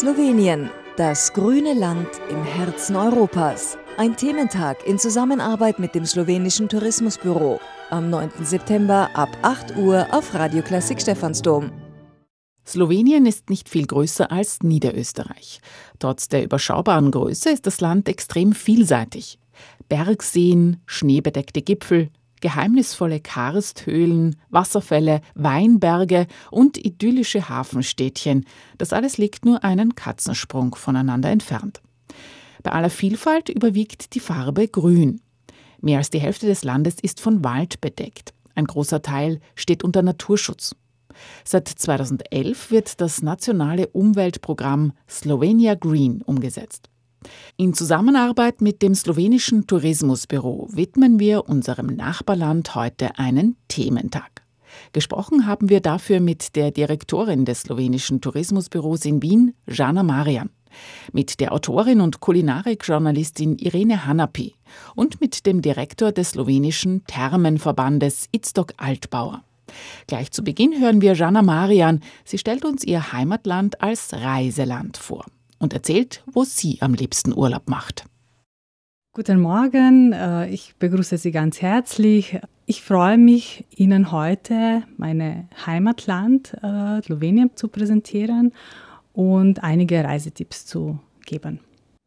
Slowenien, das grüne Land im Herzen Europas. Ein Thementag in Zusammenarbeit mit dem slowenischen Tourismusbüro. Am 9. September ab 8 Uhr auf Radio Klassik Stephansdom. Slowenien ist nicht viel größer als Niederösterreich. Trotz der überschaubaren Größe ist das Land extrem vielseitig. Bergseen, schneebedeckte Gipfel, geheimnisvolle Karsthöhlen, Wasserfälle, Weinberge und idyllische Hafenstädtchen. Das alles liegt nur einen Katzensprung voneinander entfernt. Bei aller Vielfalt überwiegt die Farbe Grün. Mehr als die Hälfte des Landes ist von Wald bedeckt. Ein großer Teil steht unter Naturschutz. Seit 2011 wird das nationale Umweltprogramm Slovenia Green umgesetzt. In Zusammenarbeit mit dem slowenischen Tourismusbüro widmen wir unserem Nachbarland heute einen Thementag. Gesprochen haben wir dafür mit der Direktorin des slowenischen Tourismusbüros in Wien, Jana Marian, mit der Autorin und Kulinarikjournalistin Irene Hanapi und mit dem Direktor des slowenischen Thermenverbandes Itztok Altbauer. Gleich zu Beginn hören wir Jana Marian. Sie stellt uns ihr Heimatland als Reiseland vor und erzählt, wo sie am liebsten Urlaub macht. Guten Morgen, äh, ich begrüße Sie ganz herzlich. Ich freue mich, Ihnen heute mein Heimatland äh, Slowenien zu präsentieren und einige Reisetipps zu geben.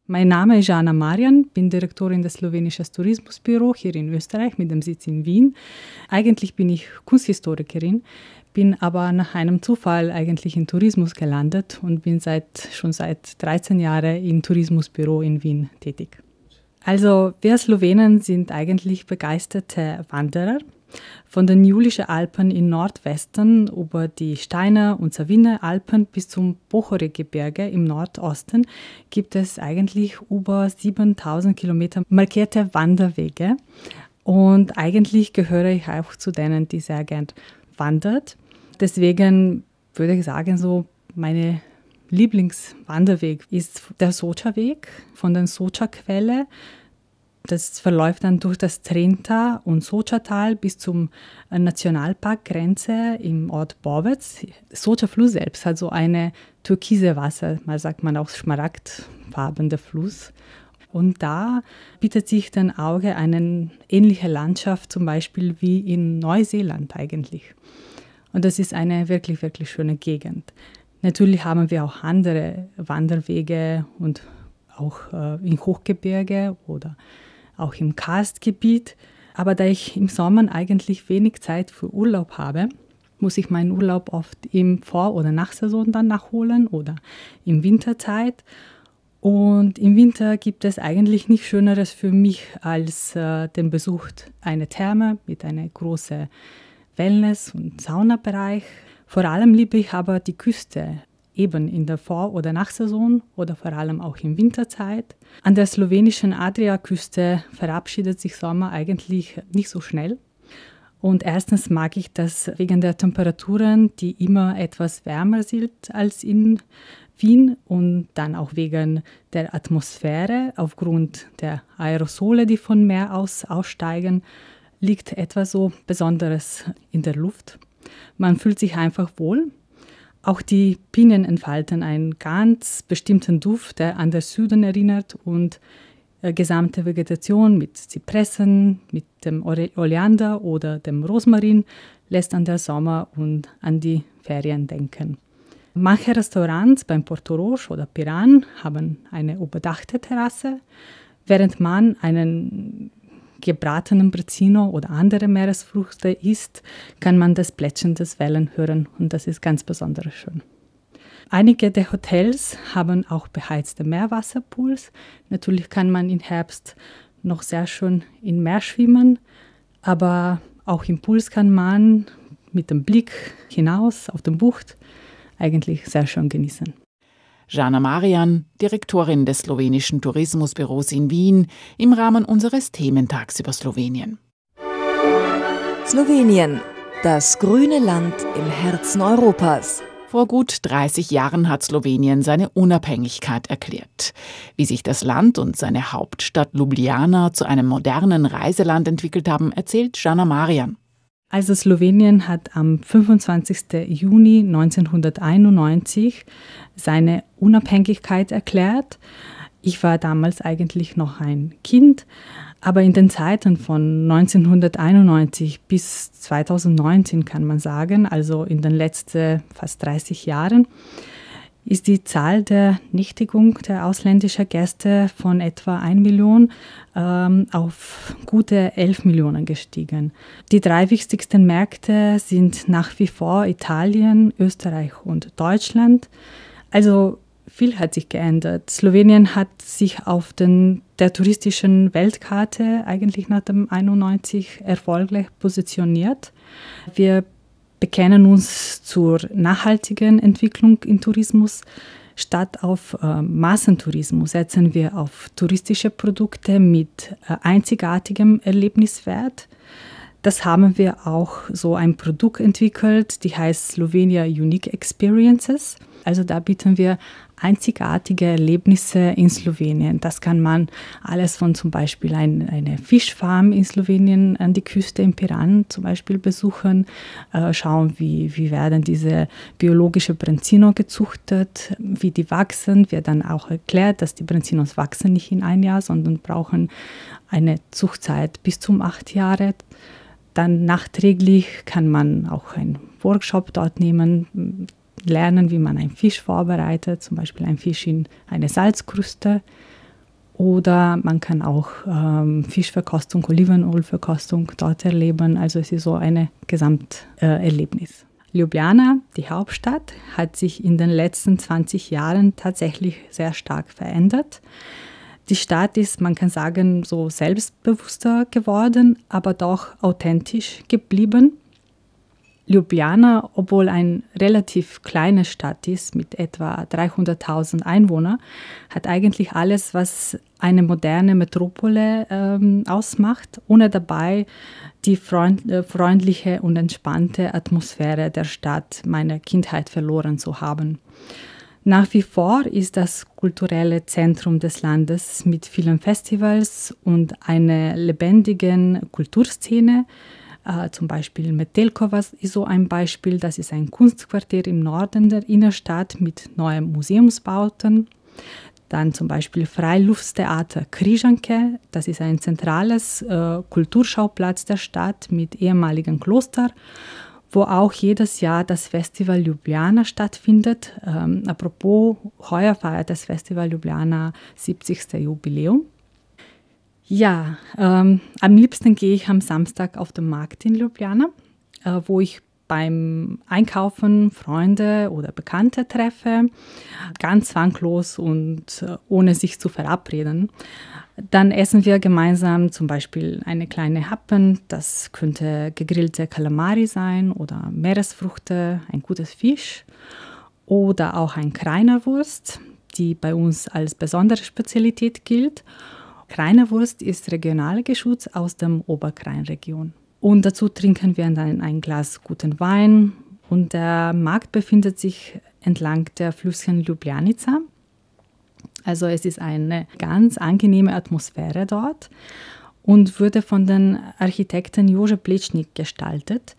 Mein Name ist Jana Marian, bin Direktorin des slowenischen Tourismusbüro hier in Österreich mit dem Sitz in Wien. Eigentlich bin ich Kunsthistorikerin, bin aber nach einem Zufall eigentlich in Tourismus gelandet und bin seit, schon seit 13 Jahren im Tourismusbüro in Wien tätig. Also wir Slowenen sind eigentlich begeisterte Wanderer. Von den Julischen Alpen in Nordwesten über die Steiner und Saviner Alpen bis zum Bochore-Gebirge im Nordosten gibt es eigentlich über 7000 Kilometer markierte Wanderwege. Und eigentlich gehöre ich auch zu denen, die sehr gern wandert. Deswegen würde ich sagen, so meine Lieblingswanderweg ist der Socha-Weg von der Socha-Quelle. Das verläuft dann durch das Trenta- und Socha-Tal bis zum Nationalparkgrenze im Ort Borwitz. Socha-Fluss selbst hat so eine türkise Wasser, mal sagt man auch schmaragdfarbene Fluss. Und da bietet sich dem Auge eine ähnliche Landschaft zum Beispiel wie in Neuseeland eigentlich. Und das ist eine wirklich, wirklich schöne Gegend. Natürlich haben wir auch andere Wanderwege und auch äh, im Hochgebirge oder auch im Karstgebiet. Aber da ich im Sommer eigentlich wenig Zeit für Urlaub habe, muss ich meinen Urlaub oft im Vor- oder Nachsaison dann nachholen oder im Winterzeit. Und im Winter gibt es eigentlich nichts Schöneres für mich als äh, den Besuch einer Therme mit einer großen Wellness- und Saunabereich. Vor allem liebe ich aber die Küste, eben in der Vor- oder Nachsaison oder vor allem auch in Winterzeit. An der slowenischen Adriaküste verabschiedet sich Sommer eigentlich nicht so schnell. Und erstens mag ich das wegen der Temperaturen, die immer etwas wärmer sind als in Wien und dann auch wegen der Atmosphäre aufgrund der Aerosole, die von Meer aus aussteigen liegt etwas so Besonderes in der Luft. Man fühlt sich einfach wohl. Auch die Bienen entfalten einen ganz bestimmten Duft, der an den Süden erinnert und äh, gesamte Vegetation mit Zypressen, mit dem Oleander oder dem Rosmarin lässt an den Sommer und an die Ferien denken. Manche Restaurants beim Porto Roche oder Piran haben eine überdachte Terrasse, während man einen gebratenen Brezino oder andere Meeresfrüchte isst, kann man das Plätschern des Wellen hören und das ist ganz besonders schön. Einige der Hotels haben auch beheizte Meerwasserpools. Natürlich kann man im Herbst noch sehr schön im Meer schwimmen, aber auch im Pools kann man mit dem Blick hinaus auf den Bucht eigentlich sehr schön genießen. Jana Marian, Direktorin des slowenischen Tourismusbüros in Wien, im Rahmen unseres Thementags über Slowenien. Slowenien, das grüne Land im Herzen Europas. Vor gut 30 Jahren hat Slowenien seine Unabhängigkeit erklärt. Wie sich das Land und seine Hauptstadt Ljubljana zu einem modernen Reiseland entwickelt haben, erzählt Jana Marian. Also Slowenien hat am 25. Juni 1991 seine Unabhängigkeit erklärt. Ich war damals eigentlich noch ein Kind, aber in den Zeiten von 1991 bis 2019 kann man sagen, also in den letzten fast 30 Jahren, ist die Zahl der Nichtigung der ausländischen Gäste von etwa 1 Million ähm, auf gute 11 Millionen gestiegen. Die drei wichtigsten Märkte sind nach wie vor Italien, Österreich und Deutschland. Also viel hat sich geändert. Slowenien hat sich auf den, der touristischen Weltkarte eigentlich nach dem 91 erfolgreich positioniert. Wir bekennen uns zur nachhaltigen Entwicklung im Tourismus. Statt auf äh, Massentourismus setzen wir auf touristische Produkte mit äh, einzigartigem Erlebniswert. Das haben wir auch so ein Produkt entwickelt, die heißt Slovenia Unique Experiences. Also da bieten wir einzigartige Erlebnisse in Slowenien. Das kann man alles von zum Beispiel ein, eine Fischfarm in Slowenien an die Küste in Piran zum Beispiel besuchen, äh, schauen, wie, wie werden diese biologische Brenzino gezuchtet, wie die wachsen. Wird dann auch erklärt, dass die Brenzinos wachsen nicht in ein Jahr, sondern brauchen eine Zuchtzeit bis zum acht Jahre. Dann nachträglich kann man auch einen Workshop dort nehmen, lernen, wie man einen Fisch vorbereitet, zum Beispiel einen Fisch in eine Salzkruste. Oder man kann auch ähm, Fischverkostung, Olivenölverkostung dort erleben. Also es ist so ein Gesamterlebnis. Ljubljana, die Hauptstadt, hat sich in den letzten 20 Jahren tatsächlich sehr stark verändert. Die Stadt ist, man kann sagen, so selbstbewusster geworden, aber doch authentisch geblieben. Ljubljana, obwohl eine relativ kleine Stadt ist mit etwa 300.000 Einwohnern, hat eigentlich alles, was eine moderne Metropole ähm, ausmacht, ohne dabei die freund äh, freundliche und entspannte Atmosphäre der Stadt meiner Kindheit verloren zu haben. Nach wie vor ist das kulturelle Zentrum des Landes mit vielen Festivals und einer lebendigen Kulturszene, äh, zum Beispiel Metelkova ist so ein Beispiel. Das ist ein Kunstquartier im Norden der Innenstadt mit neuen Museumsbauten. Dann zum Beispiel Freilufttheater Križanke. Das ist ein zentrales äh, Kulturschauplatz der Stadt mit ehemaligen Kloster, wo auch jedes Jahr das Festival Ljubljana stattfindet. Ähm, apropos, heuer feiert das Festival Ljubljana 70. Jubiläum. Ja, ähm, am liebsten gehe ich am Samstag auf den Markt in Ljubljana, äh, wo ich beim Einkaufen Freunde oder Bekannte treffe, ganz zwanglos und äh, ohne sich zu verabreden. Dann essen wir gemeinsam zum Beispiel eine kleine Happen, das könnte gegrillte Kalamari sein oder Meeresfrüchte, ein gutes Fisch oder auch ein Kreinerwurst, die bei uns als besondere Spezialität gilt. Kreinerwurst ist regionaler Geschutz aus der Oberkreinregion. Und dazu trinken wir dann ein Glas guten Wein. Und der Markt befindet sich entlang der Flüsschen Ljubljanica. Also es ist eine ganz angenehme Atmosphäre dort und wurde von den Architekten Jože Plečnik gestaltet.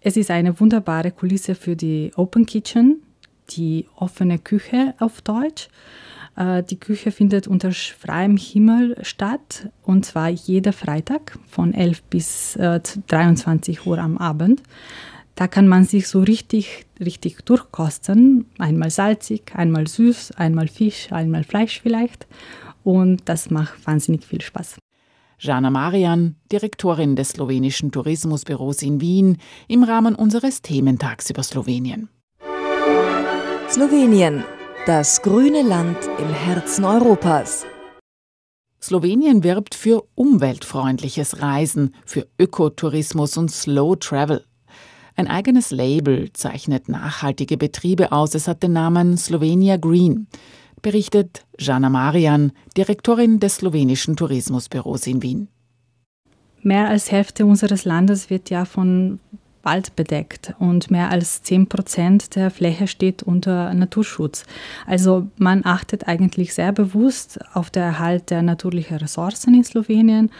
Es ist eine wunderbare Kulisse für die Open Kitchen, die offene Küche auf Deutsch. Äh, die Küche findet unter freiem Himmel statt und zwar jeder Freitag von 11 bis 23 äh, Uhr am Abend. Da kann man sich so richtig, richtig durchkosten. Einmal salzig, einmal süß, einmal Fisch, einmal Fleisch vielleicht. Und das macht wahnsinnig viel Spaß. Jana Marian, Direktorin des slowenischen Tourismusbüros in Wien, im Rahmen unseres Thementags über Slowenien. Slowenien, das grüne Land im Herzen Europas. Slowenien wirbt für umweltfreundliches Reisen, für Ökotourismus und Slow Travel. Ein eigenes Label zeichnet nachhaltige Betriebe aus. Es hat den Namen Slovenia Green, berichtet Jana Marian, Direktorin des slowenischen Tourismusbüros in Wien. Mehr als Hälfte unseres Landes wird ja von Wald bedeckt und mehr als 10 Prozent der Fläche steht unter Naturschutz. Also man achtet eigentlich sehr bewusst auf den Erhalt der natürlichen Ressourcen in Slowenien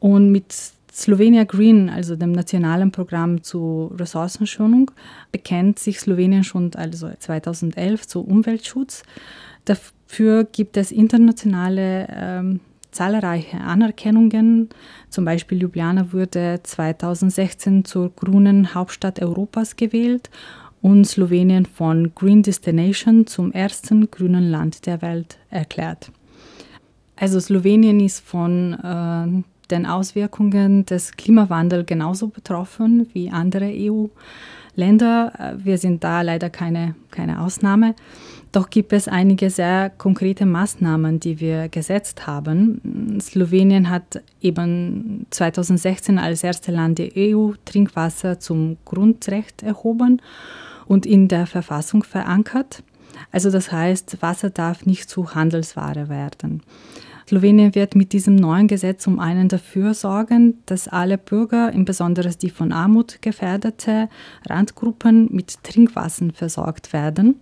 und mit Slovenia Green, also dem nationalen Programm zur Ressourcenschonung, bekennt sich Slowenien schon also 2011 zu Umweltschutz. Dafür gibt es internationale ähm, zahlreiche Anerkennungen. Zum Beispiel Ljubljana wurde 2016 zur grünen Hauptstadt Europas gewählt und Slowenien von Green Destination zum ersten grünen Land der Welt erklärt. Also Slowenien ist von äh, den Auswirkungen des Klimawandels genauso betroffen wie andere EU-Länder. Wir sind da leider keine, keine Ausnahme. Doch gibt es einige sehr konkrete Maßnahmen, die wir gesetzt haben. Slowenien hat eben 2016 als erste Land der EU Trinkwasser zum Grundrecht erhoben und in der Verfassung verankert. Also das heißt, Wasser darf nicht zu Handelsware werden. Slowenien wird mit diesem neuen Gesetz zum einen dafür sorgen, dass alle Bürger, insbesondere die von Armut gefährdete Randgruppen, mit Trinkwasser versorgt werden.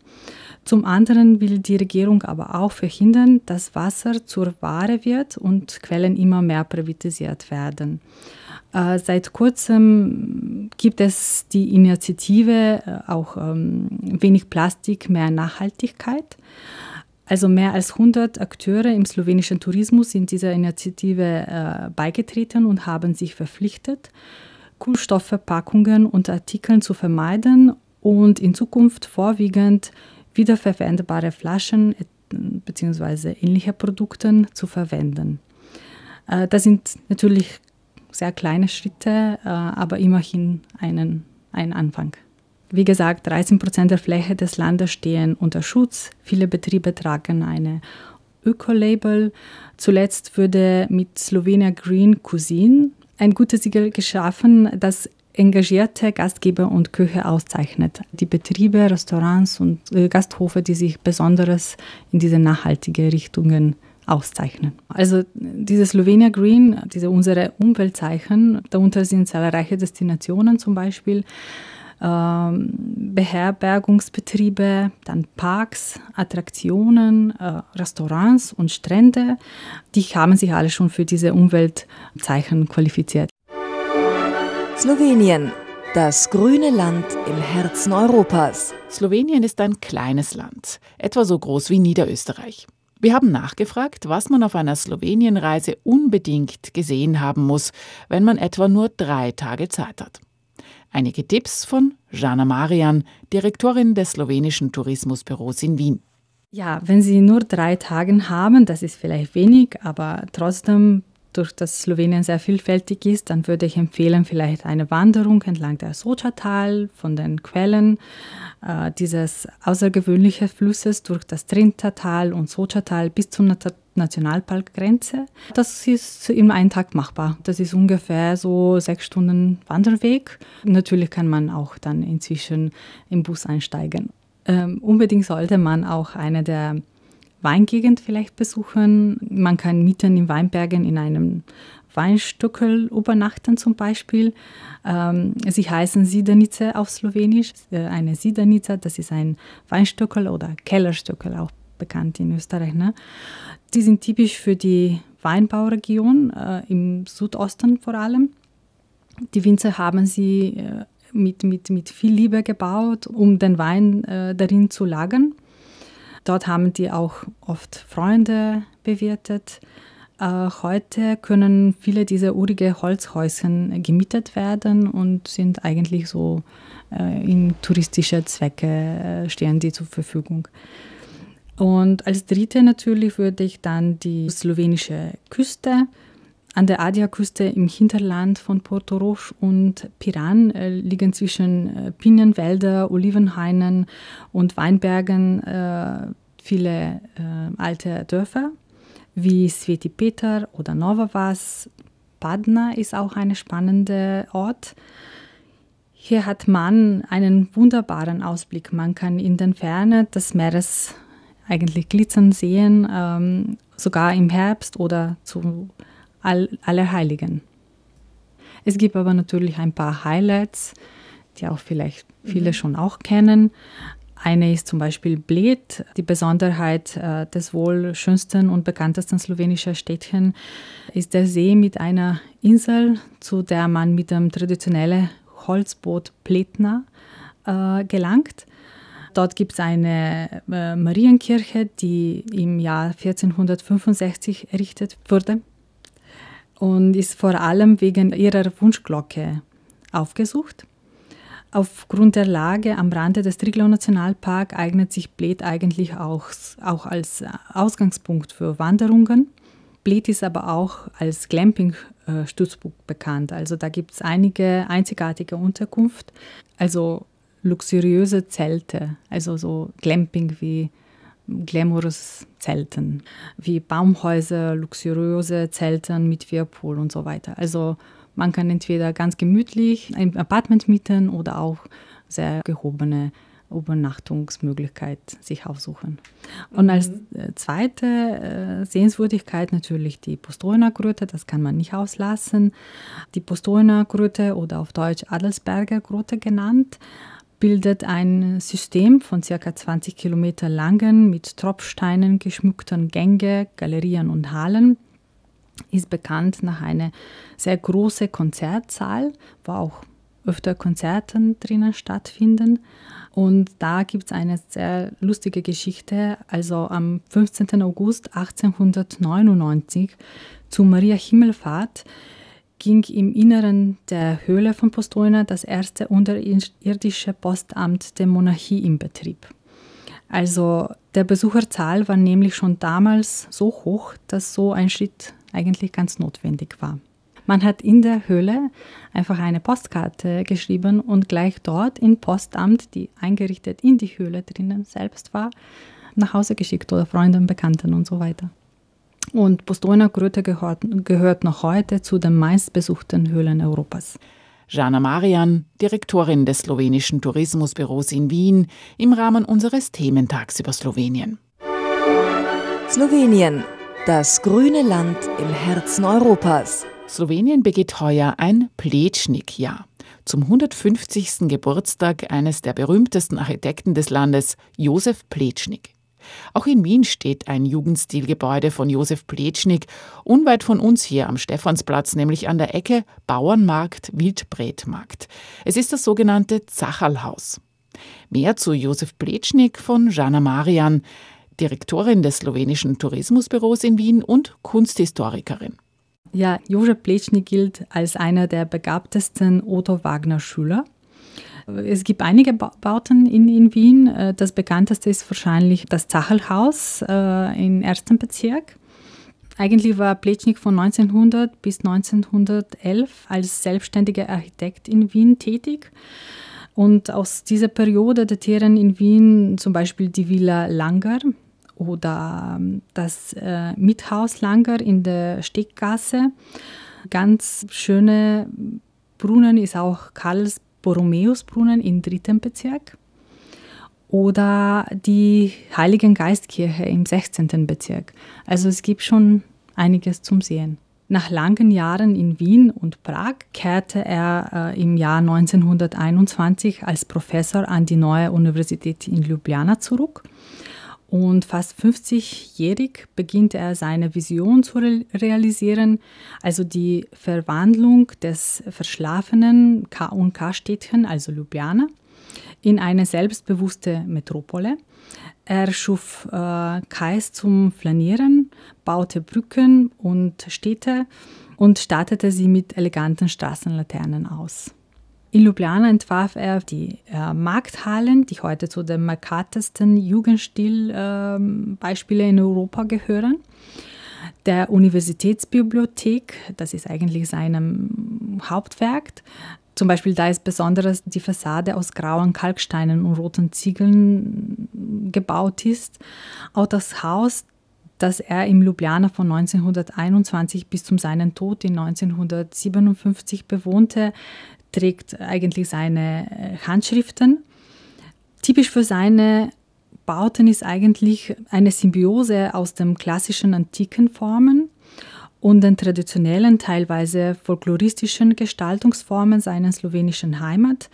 Zum anderen will die Regierung aber auch verhindern, dass Wasser zur Ware wird und Quellen immer mehr privatisiert werden. Äh, seit kurzem gibt es die Initiative äh, auch ähm, wenig Plastik, mehr Nachhaltigkeit. Also mehr als 100 Akteure im slowenischen Tourismus sind dieser Initiative äh, beigetreten und haben sich verpflichtet, Kunststoffverpackungen und Artikeln zu vermeiden und in Zukunft vorwiegend wiederverwendbare Flaschen bzw. ähnliche Produkte zu verwenden. Äh, das sind natürlich sehr kleine Schritte, äh, aber immerhin einen, ein Anfang. Wie gesagt, 13 Prozent der Fläche des Landes stehen unter Schutz. Viele Betriebe tragen eine Öko-Label. Zuletzt wurde mit Slovenia Green Cuisine ein gutes Siegel geschaffen, das engagierte Gastgeber und Küche auszeichnet. Die Betriebe, Restaurants und äh, Gasthofe, die sich besonders in diese nachhaltige Richtungen auszeichnen. Also diese Slovenia Green, diese unsere Umweltzeichen, darunter sind zahlreiche Destinationen zum Beispiel, ähm, Beherbergungsbetriebe, dann Parks, Attraktionen, äh, Restaurants und Strände, die haben sich alle schon für diese Umweltzeichen qualifiziert. Slowenien, das grüne Land im Herzen Europas. Slowenien ist ein kleines Land, etwa so groß wie Niederösterreich. Wir haben nachgefragt, was man auf einer Slowenienreise unbedingt gesehen haben muss, wenn man etwa nur drei Tage Zeit hat. Einige Tipps von Jana Marian, Direktorin des slowenischen Tourismusbüros in Wien. Ja, wenn Sie nur drei Tage haben, das ist vielleicht wenig, aber trotzdem durch das Slowenien sehr vielfältig ist, dann würde ich empfehlen, vielleicht eine Wanderung entlang der Soča-Tal von den Quellen äh, dieses außergewöhnlichen Flusses durch das Trinta-Tal und Soča-Tal bis zur Nationalparkgrenze. Das ist in einem Tag machbar. Das ist ungefähr so sechs Stunden Wanderweg. Natürlich kann man auch dann inzwischen im Bus einsteigen. Ähm, unbedingt sollte man auch eine der Weingegend vielleicht besuchen. Man kann mitten in Weinbergen in einem Weinstückel übernachten zum Beispiel. Ähm, sie heißen Siedenice auf Slowenisch. Äh, eine Siedenice, das ist ein Weinstückel oder Kellerstückel, auch bekannt in Österreich. Ne? Die sind typisch für die Weinbauregion äh, im Südosten vor allem. Die Winzer haben sie äh, mit, mit, mit viel Liebe gebaut, um den Wein äh, darin zu lagern. Dort haben die auch oft Freunde bewirtet. Äh, heute können viele dieser urige Holzhäuschen gemietet werden und sind eigentlich so äh, in touristische Zwecke äh, stehen die zur Verfügung. Und als dritte natürlich würde ich dann die slowenische Küste an der Adia-Küste im Hinterland von Porto Roche und Piran äh, liegen zwischen äh, Pinienwälder, Olivenhainen und Weinbergen äh, viele äh, alte Dörfer wie Sveti Peter oder Novavas. Padna ist auch ein spannender Ort. Hier hat man einen wunderbaren Ausblick. Man kann in den Ferne des Meeres eigentlich glitzern sehen, ähm, sogar im Herbst oder zu All Allerheiligen. Es gibt aber natürlich ein paar Highlights, die auch vielleicht viele mhm. schon auch kennen. Eine ist zum Beispiel Bled, die Besonderheit äh, des wohl schönsten und bekanntesten slowenischen Städtchen ist der See mit einer Insel, zu der man mit dem traditionellen Holzboot Pletna äh, gelangt. Dort gibt es eine äh, Marienkirche, die im Jahr 1465 errichtet wurde und ist vor allem wegen ihrer Wunschglocke aufgesucht. Aufgrund der Lage am Rande des Triglau Nationalpark eignet sich Bled eigentlich auch, auch als Ausgangspunkt für Wanderungen. Bled ist aber auch als Glamping-Stützpunkt bekannt. Also da gibt es einige einzigartige Unterkunft, also luxuriöse Zelte, also so Glamping wie glamorous Zelten, wie Baumhäuser, luxuriöse Zelten mit Whirlpool und so weiter. Also man kann entweder ganz gemütlich ein Apartment mieten oder auch sehr gehobene Übernachtungsmöglichkeit sich aufsuchen. Und als mhm. äh, zweite äh, Sehenswürdigkeit natürlich die Postojna-Grotte, das kann man nicht auslassen. Die Postojna-Grotte oder auf Deutsch Adelsberger Grotte genannt, bildet ein System von ca. 20 Kilometer langen, mit Tropfsteinen geschmückten Gänge, Galerien und Hallen ist bekannt nach einer sehr großen Konzertsaal, wo auch öfter Konzerte drinnen stattfinden. Und da gibt es eine sehr lustige Geschichte. Also am 15. August 1899 zu Maria Himmelfahrt ging im Inneren der Höhle von Postojna das erste unterirdische Postamt der Monarchie in Betrieb. Also der Besucherzahl war nämlich schon damals so hoch, dass so ein Schritt eigentlich ganz notwendig war. Man hat in der Höhle einfach eine Postkarte geschrieben und gleich dort im Postamt, die eingerichtet in die Höhle drinnen selbst war, nach Hause geschickt oder Freunden, Bekannten und so weiter. Und Postojna Gröte gehört, gehört noch heute zu den meistbesuchten Höhlen Europas. Jana Marian, Direktorin des slowenischen Tourismusbüros in Wien, im Rahmen unseres Thementags über Slowenien. Slowenien, das grüne Land im Herzen Europas. Slowenien begeht heuer ein Plečnik-Jahr. Zum 150. Geburtstag eines der berühmtesten Architekten des Landes, Josef Plečnik. Auch in Wien steht ein Jugendstilgebäude von Josef Plečnik, unweit von uns hier am Stephansplatz, nämlich an der Ecke Bauernmarkt-Wildbretmarkt. Es ist das sogenannte Zacherlhaus. Mehr zu Josef Plečnik von Jana Marian. Direktorin des slowenischen Tourismusbüros in Wien und Kunsthistorikerin. Ja, Josef Plečnik gilt als einer der begabtesten Otto Wagner-Schüler. Es gibt einige Bauten in, in Wien. Äh, das bekannteste ist wahrscheinlich das Zachelhaus äh, im ersten Bezirk. Eigentlich war Plečnik von 1900 bis 1911 als selbstständiger Architekt in Wien tätig. Und aus dieser Periode datieren in Wien zum Beispiel die Villa Langer oder ähm, das äh, Mithaus Langer in der Steckgasse. Ganz schöne Brunnen ist auch Karls Borromäus Brunnen im dritten Bezirk. Oder die Heiligen Geistkirche im 16. Bezirk. Also es gibt schon einiges zum Sehen. Nach langen Jahren in Wien und Prag kehrte er äh, im Jahr 1921 als Professor an die neue Universität in Ljubljana zurück. Und fast 50-jährig beginnt er seine Vision zu realisieren, also die Verwandlung des verschlafenen K&K-Städtchen, also Ljubljana, in eine selbstbewusste Metropole. Er schuf äh, Kais zum Flanieren, baute Brücken und Städte und stattete sie mit eleganten Straßenlaternen aus. In Ljubljana entwarf er die äh, Markthallen, die heute zu den markantesten Jugendstilbeispielen äh, in Europa gehören. Der Universitätsbibliothek, das ist eigentlich sein Hauptwerk, zum Beispiel da ist besonders die Fassade aus grauen Kalksteinen und roten Ziegeln gebaut ist. Auch das Haus, das er im Ljubljana von 1921 bis zum seinen Tod in 1957 bewohnte, trägt eigentlich seine äh, Handschriften. Typisch für seine Bauten ist eigentlich eine Symbiose aus den klassischen antiken Formen und den traditionellen, teilweise folkloristischen Gestaltungsformen seiner slowenischen Heimat.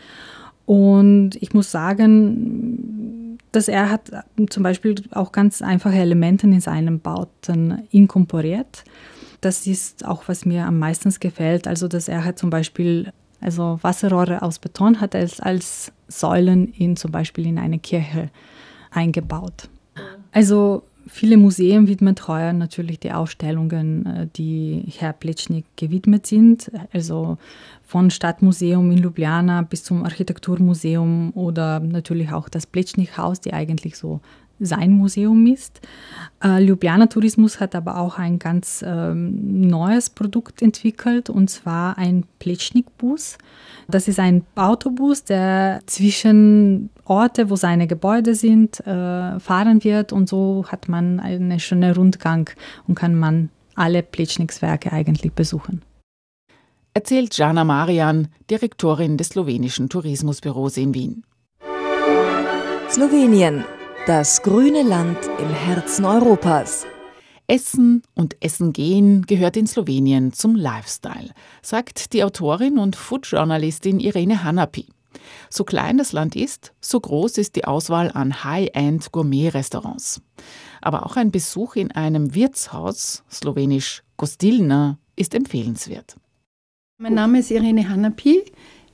Und ich muss sagen, dass er hat zum Beispiel auch ganz einfache Elemente in seinen Bauten inkorporiert. Das ist auch, was mir am meisten gefällt. Also, dass er hat zum Beispiel also Wasserrohre aus Beton hat als, als Säulen in zum Beispiel in eine Kirche eingebaut. Also viele Museen widmen heuer natürlich die Ausstellungen, äh, die Herr Plitschnik gewidmet sind. Also von Stadtmuseum in Ljubljana bis zum Architekturmuseum oder natürlich auch das Plitschnik-Haus, die eigentlich so sein Museum ist. Äh, Ljubljana Tourismus hat aber auch ein ganz ähm, neues Produkt entwickelt und zwar ein Plitschnik-Bus. Das ist ein Autobus, der zwischen Orte, wo seine Gebäude sind, äh, fahren wird und so hat man einen schönen Rundgang und kann man alle Plitschniks-Werke eigentlich besuchen. Erzählt Jana Marian, Direktorin des slowenischen Tourismusbüros in Wien. Slowenien das grüne Land im Herzen Europas. Essen und Essen gehen gehört in Slowenien zum Lifestyle, sagt die Autorin und Food-Journalistin Irene Hanapi. So klein das Land ist, so groß ist die Auswahl an High-End Gourmet-Restaurants. Aber auch ein Besuch in einem Wirtshaus, slowenisch Gostilna, ist empfehlenswert. Mein Name ist Irene Hanapi.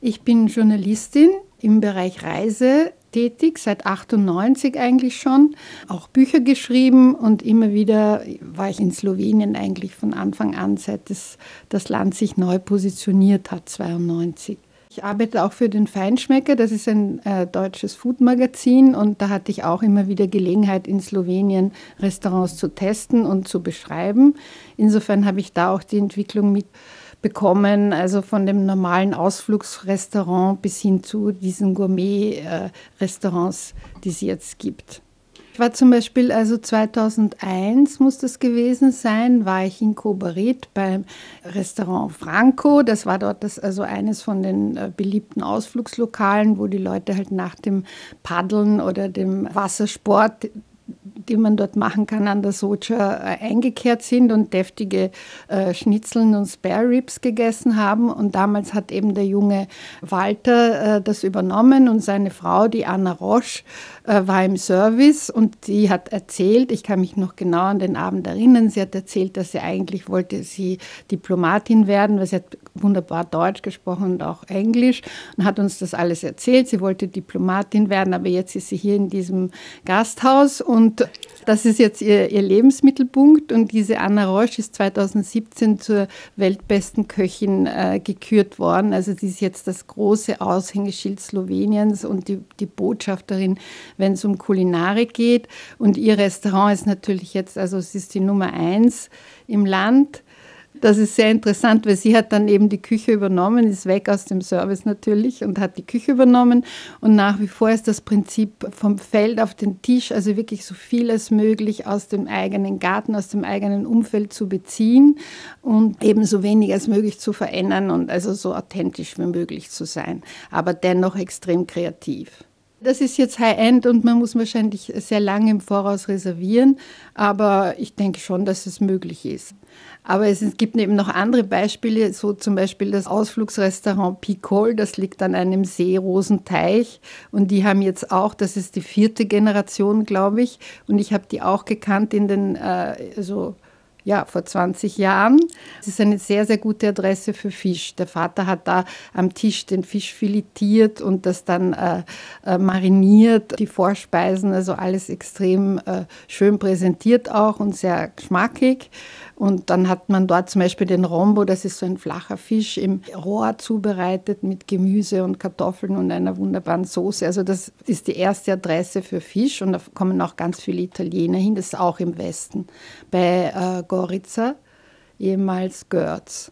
Ich bin Journalistin im Bereich Reise, tätig, seit 98 eigentlich schon, auch Bücher geschrieben und immer wieder war ich in Slowenien eigentlich von Anfang an, seit das, das Land sich neu positioniert hat, 92. Ich arbeite auch für den Feinschmecker, das ist ein äh, deutsches Foodmagazin und da hatte ich auch immer wieder Gelegenheit, in Slowenien Restaurants zu testen und zu beschreiben. Insofern habe ich da auch die Entwicklung mit bekommen, also von dem normalen Ausflugsrestaurant bis hin zu diesen Gourmet-Restaurants, die es jetzt gibt. Ich war zum Beispiel, also 2001 muss das gewesen sein, war ich in Kobarit beim Restaurant Franco. Das war dort das, also eines von den äh, beliebten Ausflugslokalen, wo die Leute halt nach dem Paddeln oder dem Wassersport die man dort machen kann an der Soja, äh, eingekehrt sind und deftige äh, Schnitzeln und Spare Ribs gegessen haben. Und damals hat eben der junge Walter äh, das übernommen und seine Frau, die Anna Roche, war im Service und sie hat erzählt, ich kann mich noch genau an den Abend erinnern, sie hat erzählt, dass sie eigentlich wollte sie Diplomatin werden, weil sie hat wunderbar Deutsch gesprochen und auch Englisch und hat uns das alles erzählt. Sie wollte Diplomatin werden, aber jetzt ist sie hier in diesem Gasthaus und das ist jetzt ihr, ihr Lebensmittelpunkt und diese Anna Roche ist 2017 zur weltbesten Köchin äh, gekürt worden. Also sie ist jetzt das große Aushängeschild Sloweniens und die, die Botschafterin wenn es um Kulinarik geht. Und ihr Restaurant ist natürlich jetzt, also es ist die Nummer eins im Land. Das ist sehr interessant, weil sie hat dann eben die Küche übernommen, ist weg aus dem Service natürlich und hat die Küche übernommen. Und nach wie vor ist das Prinzip vom Feld auf den Tisch, also wirklich so viel als möglich aus dem eigenen Garten, aus dem eigenen Umfeld zu beziehen und eben so wenig als möglich zu verändern und also so authentisch wie möglich zu sein, aber dennoch extrem kreativ. Das ist jetzt High-End und man muss wahrscheinlich sehr lange im Voraus reservieren, aber ich denke schon, dass es möglich ist. Aber es gibt eben noch andere Beispiele, so zum Beispiel das Ausflugsrestaurant Picol, das liegt an einem Seerosenteich und die haben jetzt auch, das ist die vierte Generation, glaube ich, und ich habe die auch gekannt in den äh, so ja, vor 20 Jahren. Es ist eine sehr, sehr gute Adresse für Fisch. Der Vater hat da am Tisch den Fisch filetiert und das dann äh, äh, mariniert, die Vorspeisen, also alles extrem äh, schön präsentiert auch und sehr geschmackig. Und dann hat man dort zum Beispiel den Rombo, das ist so ein flacher Fisch im Rohr zubereitet mit Gemüse und Kartoffeln und einer wunderbaren Soße. Also das ist die erste Adresse für Fisch und da kommen auch ganz viele Italiener hin. Das ist auch im Westen bei äh, Gorica, ehemals Görz.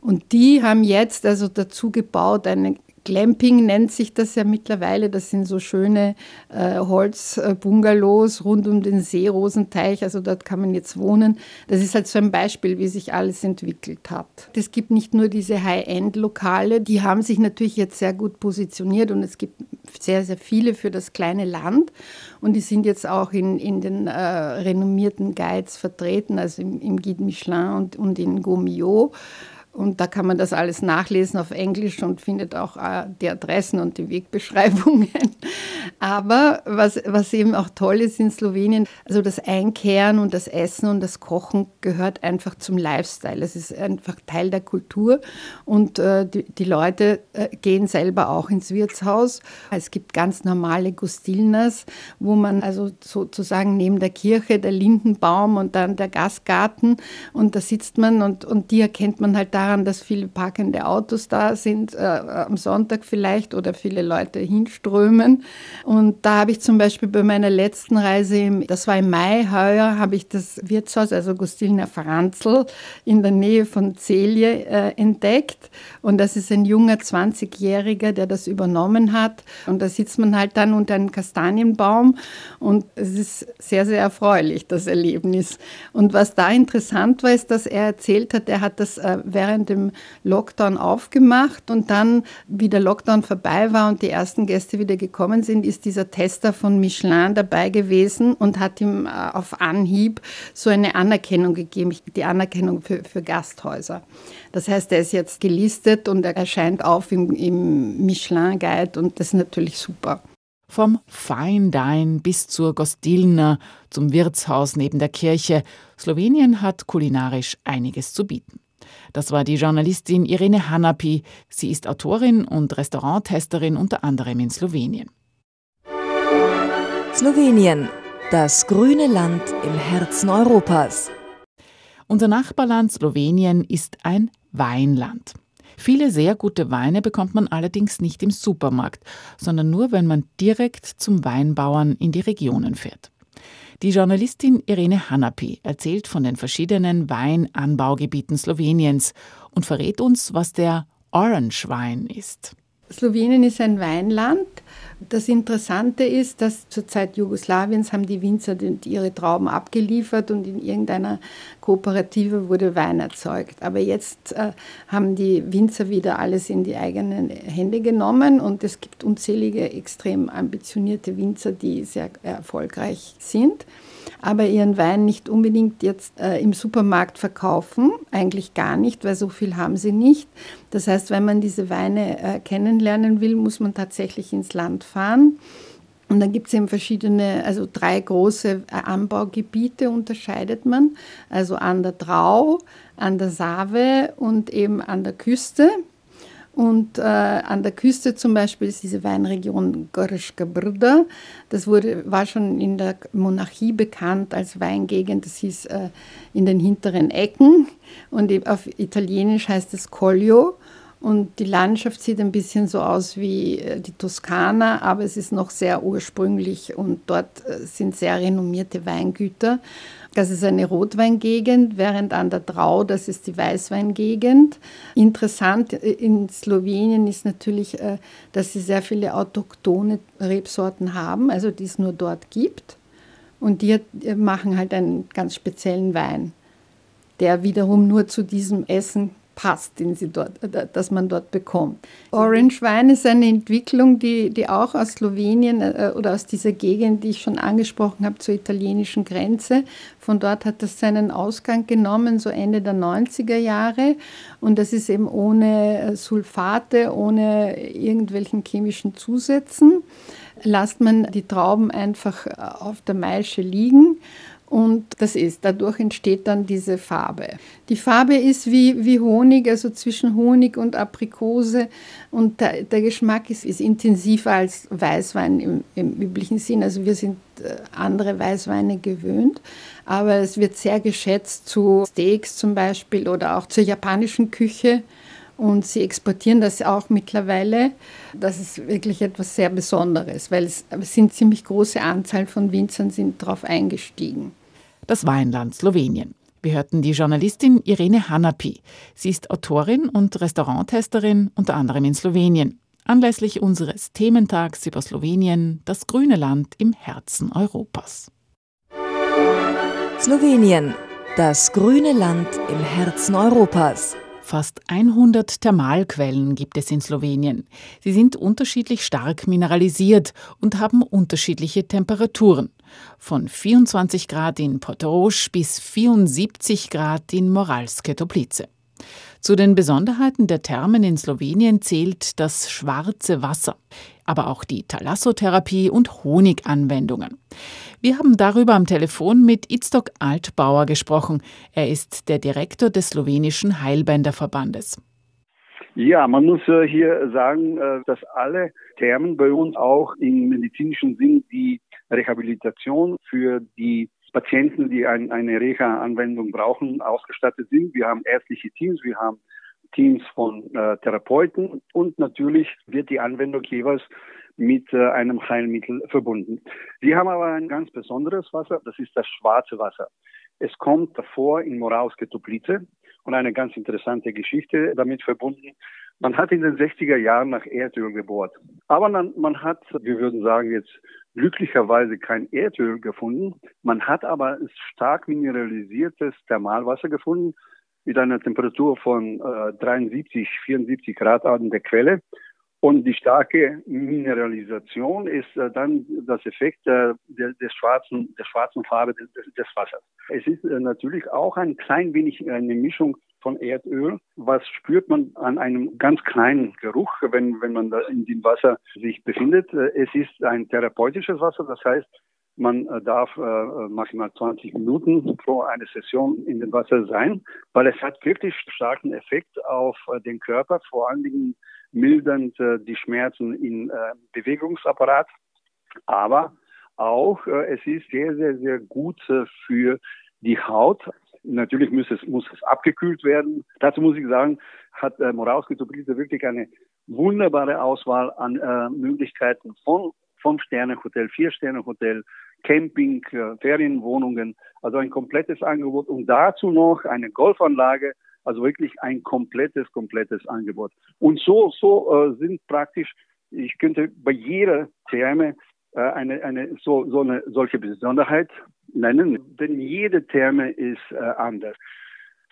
Und die haben jetzt also dazu gebaut eine Glamping nennt sich das ja mittlerweile. Das sind so schöne äh, Holzbungalows rund um den Seerosenteich. Also dort kann man jetzt wohnen. Das ist halt so ein Beispiel, wie sich alles entwickelt hat. Es gibt nicht nur diese High-End-Lokale, die haben sich natürlich jetzt sehr gut positioniert und es gibt sehr, sehr viele für das kleine Land. Und die sind jetzt auch in, in den äh, renommierten Guides vertreten, also im, im Guide Michelin und, und in Gomio. Und da kann man das alles nachlesen auf Englisch und findet auch äh, die Adressen und die Wegbeschreibungen. Aber was, was eben auch toll ist in Slowenien, also das Einkehren und das Essen und das Kochen gehört einfach zum Lifestyle. Es ist einfach Teil der Kultur und äh, die, die Leute äh, gehen selber auch ins Wirtshaus. Es gibt ganz normale Gustilnas, wo man also sozusagen neben der Kirche der Lindenbaum und dann der Gastgarten und da sitzt man und, und die erkennt man halt daran, dass viele parkende Autos da sind, äh, am Sonntag vielleicht oder viele Leute hinströmen. Und da habe ich zum Beispiel bei meiner letzten Reise, das war im Mai heuer, habe ich das Wirtshaus, also Gustilna Franzl, in der Nähe von Celje äh, entdeckt. Und das ist ein junger 20-Jähriger, der das übernommen hat. Und da sitzt man halt dann unter einem Kastanienbaum und es ist sehr, sehr erfreulich, das Erlebnis. Und was da interessant war, ist, dass er erzählt hat, er hat das äh, während dem Lockdown aufgemacht und dann, wie der Lockdown vorbei war und die ersten Gäste wieder gekommen sind, ist dieser Tester von Michelin dabei gewesen und hat ihm äh, auf Anhieb so eine Anerkennung gegeben, die Anerkennung für, für Gasthäuser. Das heißt, er ist jetzt gelistet und er erscheint auf im, im Michelin-Guide und das ist natürlich super. Vom Fine Dine bis zur Gostilna, zum Wirtshaus neben der Kirche. Slowenien hat kulinarisch einiges zu bieten. Das war die Journalistin Irene Hanapi. Sie ist Autorin und Restauranttesterin unter anderem in Slowenien. Slowenien, das grüne Land im Herzen Europas. Unser Nachbarland Slowenien ist ein Weinland. Viele sehr gute Weine bekommt man allerdings nicht im Supermarkt, sondern nur, wenn man direkt zum Weinbauern in die Regionen fährt. Die Journalistin Irene Hanapi erzählt von den verschiedenen Weinanbaugebieten Sloweniens und verrät uns, was der Orange Wein ist. Slowenien ist ein Weinland das Interessante ist, dass zur Zeit Jugoslawiens haben die Winzer ihre Trauben abgeliefert und in irgendeiner Kooperative wurde Wein erzeugt. Aber jetzt äh, haben die Winzer wieder alles in die eigenen Hände genommen und es gibt unzählige extrem ambitionierte Winzer, die sehr erfolgreich sind aber ihren Wein nicht unbedingt jetzt äh, im Supermarkt verkaufen, eigentlich gar nicht, weil so viel haben sie nicht. Das heißt, wenn man diese Weine äh, kennenlernen will, muss man tatsächlich ins Land fahren. Und dann gibt es eben verschiedene, also drei große äh, Anbaugebiete unterscheidet man. Also an der Drau, an der Save und eben an der Küste. Und äh, an der Küste zum Beispiel ist diese Weinregion Gorschka Brda. Das wurde, war schon in der Monarchie bekannt als Weingegend. Das hieß äh, in den hinteren Ecken. Und auf Italienisch heißt es Collio. Und die Landschaft sieht ein bisschen so aus wie äh, die Toskana, aber es ist noch sehr ursprünglich und dort äh, sind sehr renommierte Weingüter. Das ist eine Rotweingegend, während an der Drau, das ist die Weißweingegend. Interessant in Slowenien ist natürlich, äh, dass sie sehr viele autochtone Rebsorten haben, also die es nur dort gibt. Und die machen halt einen ganz speziellen Wein, der wiederum nur zu diesem Essen passt, den sie dort, äh, das man dort bekommt. Orange Wein ist eine Entwicklung, die, die auch aus Slowenien äh, oder aus dieser Gegend, die ich schon angesprochen habe, zur italienischen Grenze. Von dort hat das seinen Ausgang genommen, so Ende der 90er Jahre. Und das ist eben ohne äh, Sulfate, ohne irgendwelchen chemischen Zusätzen. Lasst man die Trauben einfach auf der Maische liegen und das ist, dadurch entsteht dann diese Farbe. Die Farbe ist wie, wie Honig, also zwischen Honig und Aprikose. Und der, der Geschmack ist, ist intensiver als Weißwein im, im üblichen Sinn. Also wir sind äh, andere Weißweine gewöhnt. Aber es wird sehr geschätzt zu Steaks zum Beispiel oder auch zur japanischen Küche. Und sie exportieren das auch mittlerweile. Das ist wirklich etwas sehr Besonderes, weil es, es sind ziemlich große Anzahl von Winzern sind darauf eingestiegen. Das Weinland Slowenien. Wir hörten die Journalistin Irene Hanapi. Sie ist Autorin und Restauranttesterin, unter anderem in Slowenien. Anlässlich unseres Thementags über Slowenien, das grüne Land im Herzen Europas. Slowenien, das grüne Land im Herzen Europas. Fast 100 Thermalquellen gibt es in Slowenien. Sie sind unterschiedlich stark mineralisiert und haben unterschiedliche Temperaturen. Von 24 Grad in Portorož bis 74 Grad in Moralske Toplice. Zu den Besonderheiten der Thermen in Slowenien zählt das schwarze Wasser. aber auch die Thalassotherapie und Honiganwendungen. Wir haben darüber am Telefon mit Itztok Altbauer gesprochen. Er ist der Direktor des slowenischen Heilbänderverbandes. Ja, man muss äh, hier sagen, äh, dass alle Thermen bei uns auch im medizinischen Sinn die Rehabilitation für die Patienten, die ein, eine Reha-Anwendung brauchen, ausgestattet sind. Wir haben ärztliche Teams, wir haben Teams von äh, Therapeuten und natürlich wird die Anwendung jeweils mit äh, einem Heilmittel verbunden. Wir haben aber ein ganz besonderes Wasser, das ist das schwarze Wasser. Es kommt davor in Morauske Toplice und eine ganz interessante Geschichte damit verbunden. Man hat in den 60er Jahren nach Erdöl gebohrt. Aber man, man hat, wir würden sagen jetzt glücklicherweise kein Erdöl gefunden. Man hat aber stark mineralisiertes Thermalwasser gefunden mit einer Temperatur von äh, 73, 74 Grad an der Quelle. Und die starke Mineralisation ist äh, dann das Effekt äh, der, des schwarzen, der schwarzen Farbe des, des Wassers. Es ist äh, natürlich auch ein klein wenig eine Mischung von Erdöl. Was spürt man an einem ganz kleinen Geruch, wenn, wenn man da in dem Wasser sich befindet? Äh, es ist ein therapeutisches Wasser, das heißt, man äh, darf äh, maximal 20 Minuten pro eine Session in dem Wasser sein, weil es hat wirklich starken Effekt auf äh, den Körper, vor allen Dingen mildernd äh, die Schmerzen im äh, Bewegungsapparat, aber auch äh, es ist sehr, sehr, sehr gut für die Haut. Natürlich muss es, muss es abgekühlt werden. Dazu muss ich sagen, hat äh, Morausky Toplice wirklich eine wunderbare Auswahl an äh, Möglichkeiten von Fünf-Sterne-Hotel, Vier-Sterne-Hotel, Camping, äh, Ferienwohnungen, also ein komplettes Angebot und dazu noch eine Golfanlage, also wirklich ein komplettes, komplettes Angebot. Und so, so äh, sind praktisch, ich könnte bei jeder Therme äh, eine, eine so, so eine solche Besonderheit nennen, denn jede Therme ist äh, anders.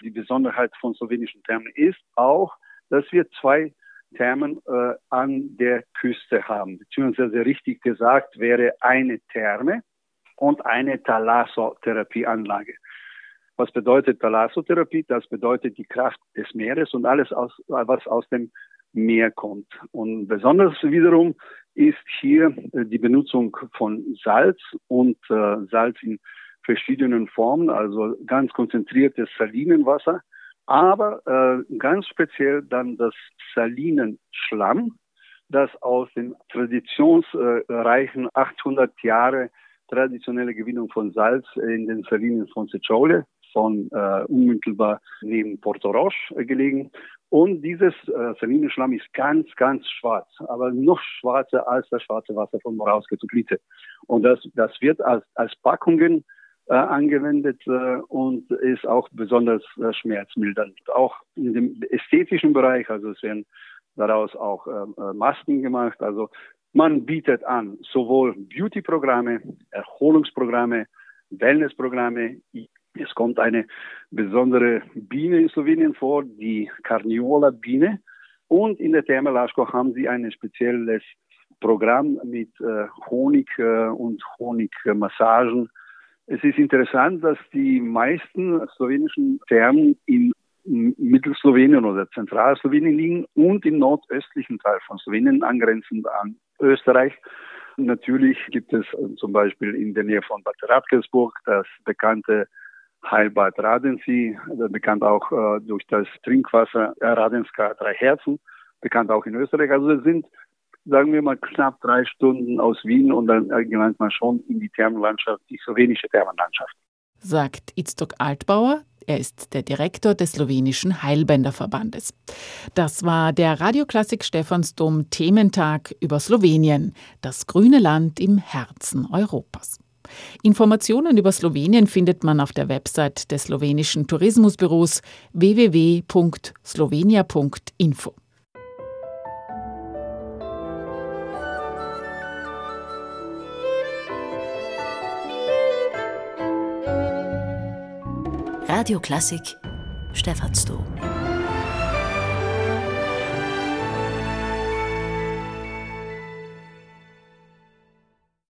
Die Besonderheit von slowenischen Thermen ist auch, dass wir zwei Thermen äh, an der Küste haben. Beziehungsweise richtig gesagt wäre eine Therme und eine Thalassotherapieanlage. Was bedeutet Thalassotherapie? Das bedeutet die Kraft des Meeres und alles, aus, was aus dem Meer kommt. Und besonders wiederum ist hier äh, die Benutzung von Salz und äh, Salz in verschiedenen Formen, also ganz konzentriertes Salinenwasser, aber äh, ganz speziell dann das Salinenschlamm, das aus den traditionsreichen 800 Jahre traditionelle Gewinnung von Salz in den Salinen von Secole, von äh, unmittelbar neben Porto Roche äh, gelegen. Und dieses äh, Salinenschlamm ist ganz, ganz schwarz, aber noch schwarzer als das schwarze Wasser von Morauske zu Und das, das wird als, als Packungen äh, angewendet äh, und ist auch besonders äh, schmerzmildernd. Auch in dem ästhetischen Bereich, also es werden daraus auch äh, äh Masken gemacht. Also man bietet an sowohl Beauty-Programme, Erholungsprogramme, Wellnessprogramme. Es kommt eine besondere Biene in Slowenien vor, die Carniola-Biene. Und in der Therme haben sie ein spezielles Programm mit äh, Honig äh, und Honigmassagen es ist interessant, dass die meisten slowenischen Thermen in Mittelslowenien oder Zentralslowenien liegen und im nordöstlichen Teil von Slowenien angrenzend an Österreich. Natürlich gibt es äh, zum Beispiel in der Nähe von Bad Radkersburg das bekannte Heilbad Radensee, äh, bekannt auch äh, durch das Trinkwasser Radenska Drei Herzen, bekannt auch in Österreich. Also es sind sagen wir mal, knapp drei Stunden aus Wien und dann gelangt man schon in die Thermenlandschaft, die slowenische Thermenlandschaft. Sagt Itztok Altbauer, er ist der Direktor des slowenischen Heilbänderverbandes. Das war der Radioklassik Stephansdom Thementag über Slowenien, das grüne Land im Herzen Europas. Informationen über Slowenien findet man auf der Website des slowenischen Tourismusbüros www.slovenia.info. Radio Klassik Stephansdom.